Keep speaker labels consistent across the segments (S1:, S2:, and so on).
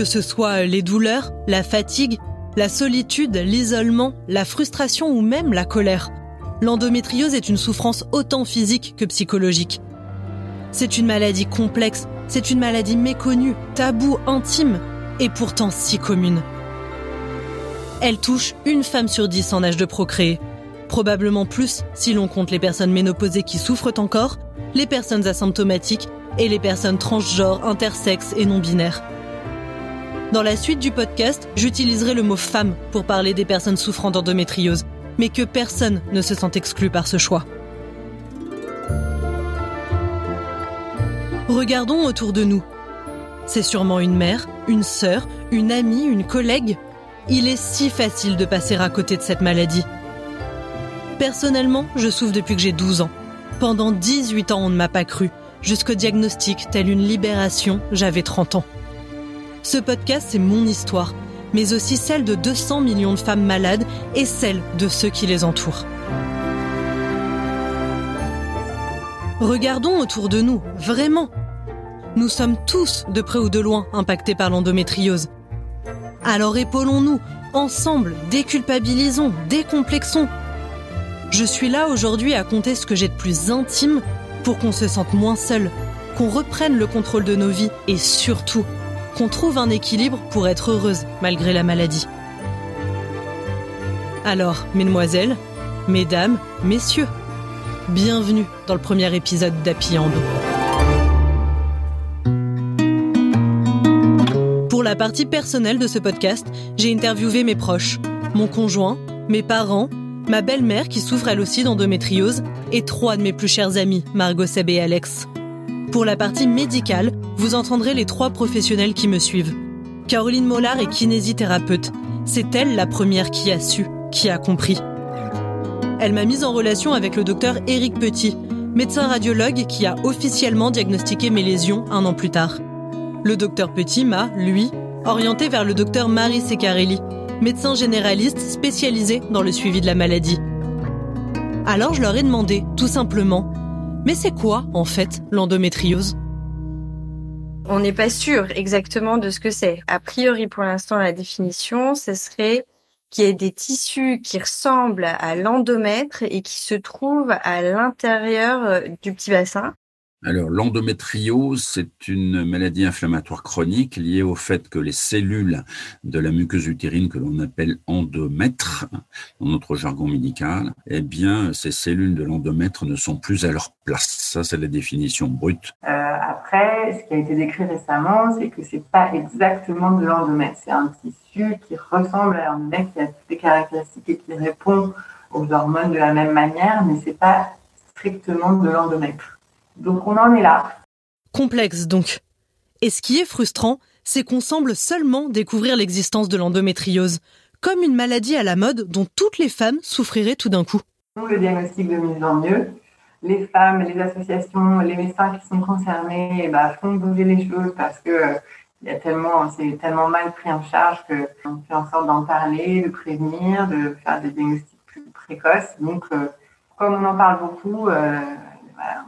S1: Que ce soit les douleurs, la fatigue, la solitude, l'isolement, la frustration ou même la colère. L'endométriose est une souffrance autant physique que psychologique. C'est une maladie complexe, c'est une maladie méconnue, taboue, intime, et pourtant si commune. Elle touche une femme sur dix en âge de procréer, probablement plus si l'on compte les personnes ménopausées qui souffrent encore, les personnes asymptomatiques et les personnes transgenres, intersexes et non binaires. Dans la suite du podcast, j'utiliserai le mot femme pour parler des personnes souffrant d'endométriose, mais que personne ne se sent exclu par ce choix. Regardons autour de nous. C'est sûrement une mère, une sœur, une amie, une collègue. Il est si facile de passer à côté de cette maladie. Personnellement, je souffre depuis que j'ai 12 ans. Pendant 18 ans, on ne m'a pas cru. Jusqu'au diagnostic, telle une libération, j'avais 30 ans. Ce podcast, c'est mon histoire, mais aussi celle de 200 millions de femmes malades et celle de ceux qui les entourent. Regardons autour de nous, vraiment. Nous sommes tous, de près ou de loin, impactés par l'endométriose. Alors épaulons-nous, ensemble, déculpabilisons, décomplexons. Je suis là aujourd'hui à compter ce que j'ai de plus intime pour qu'on se sente moins seul, qu'on reprenne le contrôle de nos vies et surtout qu'on trouve un équilibre pour être heureuse malgré la maladie. Alors, mesdemoiselles, mesdames, messieurs, bienvenue dans le premier épisode d'Happy Pour la partie personnelle de ce podcast, j'ai interviewé mes proches, mon conjoint, mes parents, ma belle-mère qui souffre elle aussi d'endométriose et trois de mes plus chers amis, Margot, Seb et Alex. Pour la partie médicale, vous entendrez les trois professionnels qui me suivent. Caroline Mollard est kinésithérapeute. C'est elle la première qui a su, qui a compris. Elle m'a mise en relation avec le docteur Éric Petit, médecin radiologue qui a officiellement diagnostiqué mes lésions un an plus tard. Le docteur Petit m'a, lui, orienté vers le docteur Marie Secarelli, médecin généraliste spécialisé dans le suivi de la maladie. Alors je leur ai demandé, tout simplement, mais c'est quoi, en fait, l'endométriose?
S2: On n'est pas sûr exactement de ce que c'est. A priori, pour l'instant, la définition, ce serait qu'il y ait des tissus qui ressemblent à l'endomètre et qui se trouvent à l'intérieur du petit bassin
S3: alors, l'endométriose, c'est une maladie inflammatoire chronique liée au fait que les cellules de la muqueuse utérine que l'on appelle endomètre, dans notre jargon médical, eh bien, ces cellules de l'endomètre ne sont plus à leur place. Ça, c'est la définition brute.
S4: Euh, après, ce qui a été décrit récemment, c'est que c'est pas exactement de l'endomètre. C'est un tissu qui ressemble à l'endomètre, qui a toutes les caractéristiques et qui répond aux hormones de la même manière, mais c'est pas strictement de l'endomètre. Donc on en est là.
S1: Complexe donc. Et ce qui est frustrant, c'est qu'on semble seulement découvrir l'existence de l'endométriose, comme une maladie à la mode dont toutes les femmes souffriraient tout d'un coup.
S4: Le diagnostic de mieux en mieux, les femmes, les associations, les médecins qui sont concernés bah, font bouger les choses parce que il y a tellement, c'est tellement mal pris en charge qu'on fait en sorte d'en parler, de prévenir, de faire des diagnostics plus précoces. Donc, euh, comme on en parle beaucoup, euh,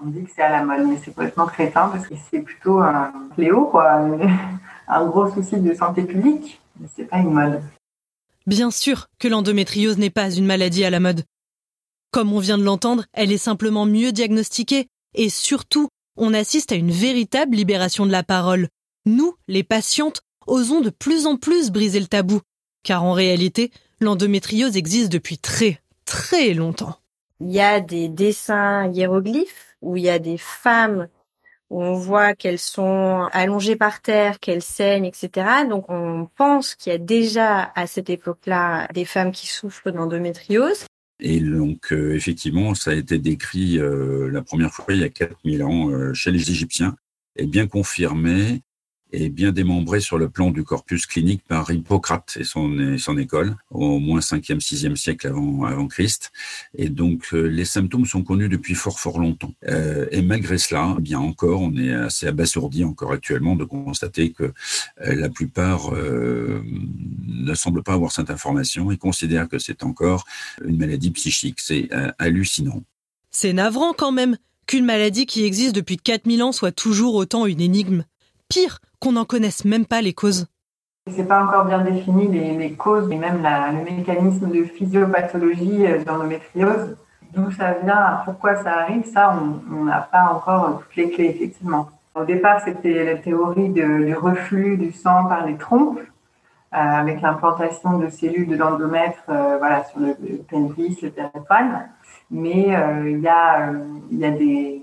S4: on dit que c'est à la mode, mais c'est complètement crétin parce que c'est plutôt un fléau, un gros souci de santé publique, mais c'est pas une mode.
S1: Bien sûr que l'endométriose n'est pas une maladie à la mode. Comme on vient de l'entendre, elle est simplement mieux diagnostiquée et surtout, on assiste à une véritable libération de la parole. Nous, les patientes, osons de plus en plus briser le tabou, car en réalité, l'endométriose existe depuis très, très longtemps
S2: il y a des dessins hiéroglyphes où il y a des femmes où on voit qu'elles sont allongées par terre, qu'elles saignent, etc. Donc on pense qu'il y a déjà à cette époque-là des femmes qui souffrent d'endométriose.
S3: Et donc euh, effectivement, ça a été décrit euh, la première fois il y a 4000 ans euh, chez les Égyptiens et bien confirmé est bien démembré sur le plan du corpus clinique par Hippocrate et son, école, au moins 5e, 6e siècle avant, avant Christ. Et donc, euh, les symptômes sont connus depuis fort, fort longtemps. Euh, et malgré cela, eh bien encore, on est assez abasourdi encore actuellement de constater que euh, la plupart ne semblent pas avoir cette information et considèrent que c'est encore une maladie psychique. C'est hallucinant.
S1: C'est navrant quand même qu'une maladie qui existe depuis 4000 ans soit toujours autant une énigme. Pire, qu'on n'en connaisse même pas les causes.
S4: C'est pas encore bien défini les, causes et même le mécanisme de physiopathologie d'endométriose. D'où ça vient, pourquoi ça arrive, ça, on n'a pas encore toutes les clés, effectivement. Au départ, c'était la théorie du reflux du sang par les trompes, euh, avec l'implantation de cellules de l'endomètre euh, voilà, sur le, pelvis, le périphane. Mais euh, il y a, y a des,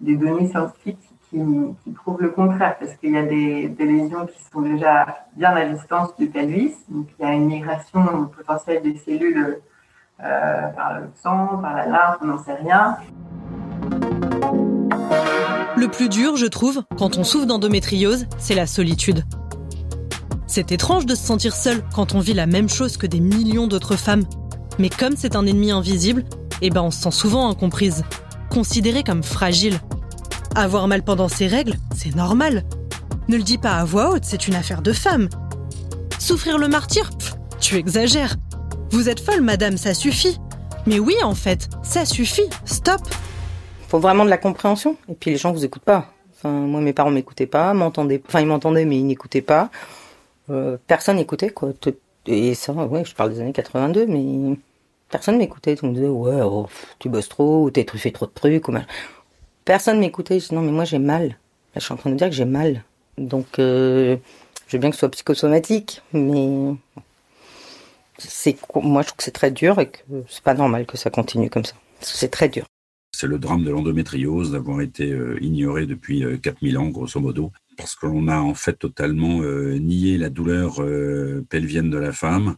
S4: des, données scientifiques qui, qui, prouvent le contraire, parce qu'il y a des, lésions qui sont déjà bien à distance du pelvis, donc il y a une migration potentielle des cellules par le sang, par la lymphe, on n'en sait rien.
S1: Le plus dur, je trouve, quand on souffre d'endométriose, c'est la solitude. C'est étrange de se sentir seul quand on vit la même chose que des millions d'autres femmes. Mais comme c'est un ennemi invisible, eh ben on se sent souvent incomprise, considérée comme fragile. Avoir mal pendant ses règles, c'est normal. Ne le dis pas à voix haute, c'est une affaire de femme. Souffrir le martyr Tu exagères. Vous êtes folle, madame, ça suffit. Mais oui, en fait, ça suffit. Stop
S5: faut vraiment de la compréhension. Et puis les gens vous écoutent pas. Moi, mes parents m'écoutaient pas, m'entendaient. Enfin, ils m'entendaient, mais ils n'écoutaient pas. Euh, personne n'écoutait, quoi. Et ça, ouais, je parle des années 82, mais personne m'écoutait. On me disait, ouais, oh, tu bosses trop, ou t'es fait trop de trucs, ou mal. Personne m'écoutait. Non, mais moi, j'ai mal. Là, je suis en train de dire que j'ai mal. Donc, euh, je veux bien que ce soit psychosomatique, mais c'est, moi, je trouve que c'est très dur et que c'est pas normal que ça continue comme ça. C'est très dur.
S3: C'est le drame de l'endométriose d'avoir été euh, ignoré depuis 4000 euh, ans, grosso modo parce qu'on a en fait totalement euh, nié la douleur euh, pelvienne de la femme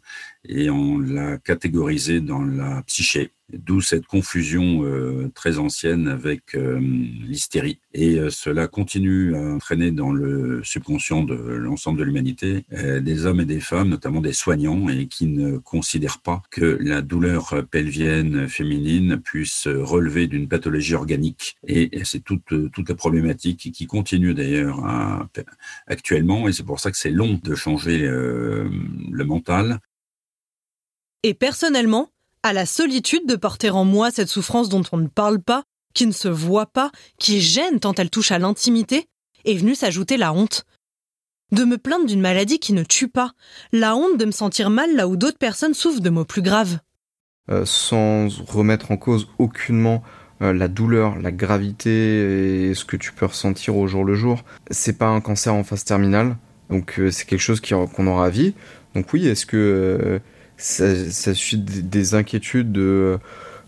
S3: et on l'a catégorisée dans la psyché. D'où cette confusion euh, très ancienne avec l'hystérie. Et cela continue à entraîner dans le subconscient de l'ensemble de l'humanité des hommes et des femmes, notamment des soignants, et qui ne considèrent pas que la douleur pelvienne féminine puisse relever d'une pathologie organique. Et c'est toute, toute la problématique qui continue d'ailleurs à actuellement, et c'est pour ça que c'est long de changer euh, le mental.
S1: Et personnellement, à la solitude de porter en moi cette souffrance dont on ne parle pas, qui ne se voit pas, qui gêne tant elle touche à l'intimité, est venue s'ajouter la honte. De me plaindre d'une maladie qui ne tue pas, la honte de me sentir mal là où d'autres personnes souffrent de maux plus graves.
S6: Euh, sans remettre en cause aucunement euh, la douleur, la gravité et ce que tu peux ressentir au jour le jour. C'est pas un cancer en phase terminale, donc euh, c'est quelque chose qu'on aura à vie. Donc oui, est-ce que euh, ça, ça suscite des inquiétudes de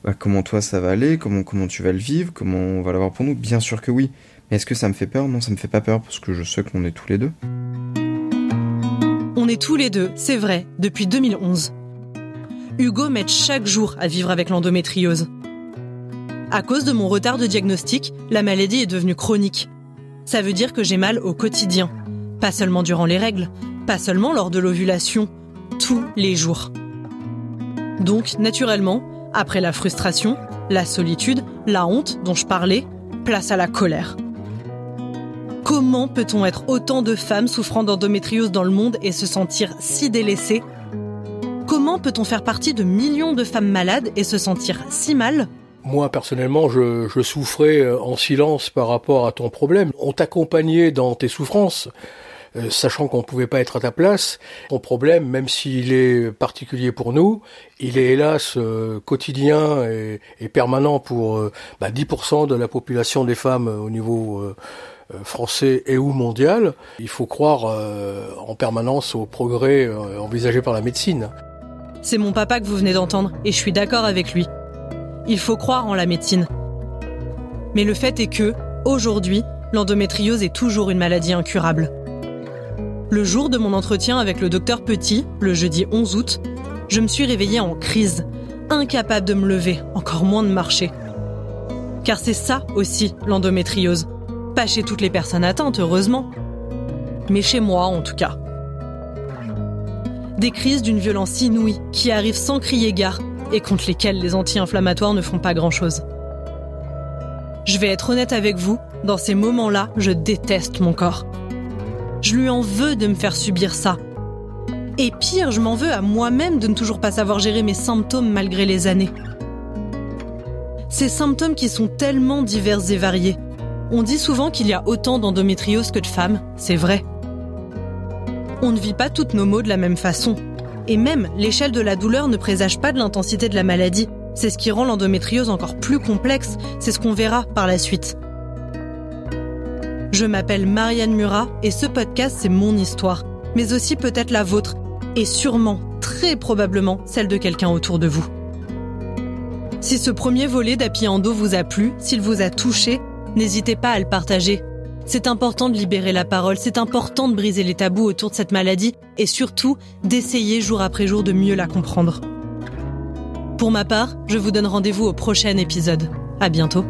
S6: bah, comment toi ça va aller, comment, comment tu vas le vivre, comment on va l'avoir pour nous? Bien sûr que oui. Mais est-ce que ça me fait peur? Non, ça me fait pas peur parce que je sais qu'on est tous les deux.
S1: On est tous les deux, c'est vrai, depuis 2011. Hugo m'aide chaque jour à vivre avec l'endométriose. À cause de mon retard de diagnostic, la maladie est devenue chronique. Ça veut dire que j'ai mal au quotidien. Pas seulement durant les règles, pas seulement lors de l'ovulation, tous les jours. Donc, naturellement, après la frustration, la solitude, la honte dont je parlais, place à la colère. Comment peut-on être autant de femmes souffrant d'endométriose dans le monde et se sentir si délaissées? Comment peut-on faire partie de millions de femmes malades et se sentir si mal?
S7: Moi, personnellement, je, je, souffrais euh, en silence par rapport à ton problème. On t'accompagnait dans tes souffrances, euh, sachant qu'on ne pouvait pas être à ta place. Ton problème, même s'il est particulier pour nous, il est hélas euh, quotidien et, et, permanent pour bah, 10% de la population des femmes au niveau français et ou mondial. Il faut croire en permanence au progrès envisagé par la médecine.
S1: C'est mon papa que vous venez d'entendre, et je suis d'accord avec lui. Il faut croire en la médecine. Mais le fait est que, aujourd'hui, l'endométriose est toujours une maladie incurable. Le jour de mon entretien avec le docteur Petit, le jeudi 11 août, je me suis réveillée en crise, incapable de me lever, encore moins de marcher. Car c'est ça aussi l'endométriose. Pas chez toutes les personnes atteintes, heureusement. Mais chez moi, en tout cas. Des crises d'une violence inouïe qui arrivent sans crier gare et contre lesquels les anti-inflammatoires ne font pas grand-chose. Je vais être honnête avec vous, dans ces moments-là, je déteste mon corps. Je lui en veux de me faire subir ça. Et pire, je m'en veux à moi-même de ne toujours pas savoir gérer mes symptômes malgré les années. Ces symptômes qui sont tellement divers et variés. On dit souvent qu'il y a autant d'endométriose que de femmes, c'est vrai. On ne vit pas toutes nos maux de la même façon. Et même, l'échelle de la douleur ne présage pas de l'intensité de la maladie. C'est ce qui rend l'endométriose encore plus complexe, c'est ce qu'on verra par la suite. Je m'appelle Marianne Murat et ce podcast, c'est mon histoire, mais aussi peut-être la vôtre, et sûrement, très probablement, celle de quelqu'un autour de vous. Si ce premier volet d'Happy Endo vous a plu, s'il vous a touché, n'hésitez pas à le partager. C'est important de libérer la parole, c'est important de briser les tabous autour de cette maladie et surtout d'essayer jour après jour de mieux la comprendre. Pour ma part, je vous donne rendez-vous au prochain épisode. À bientôt.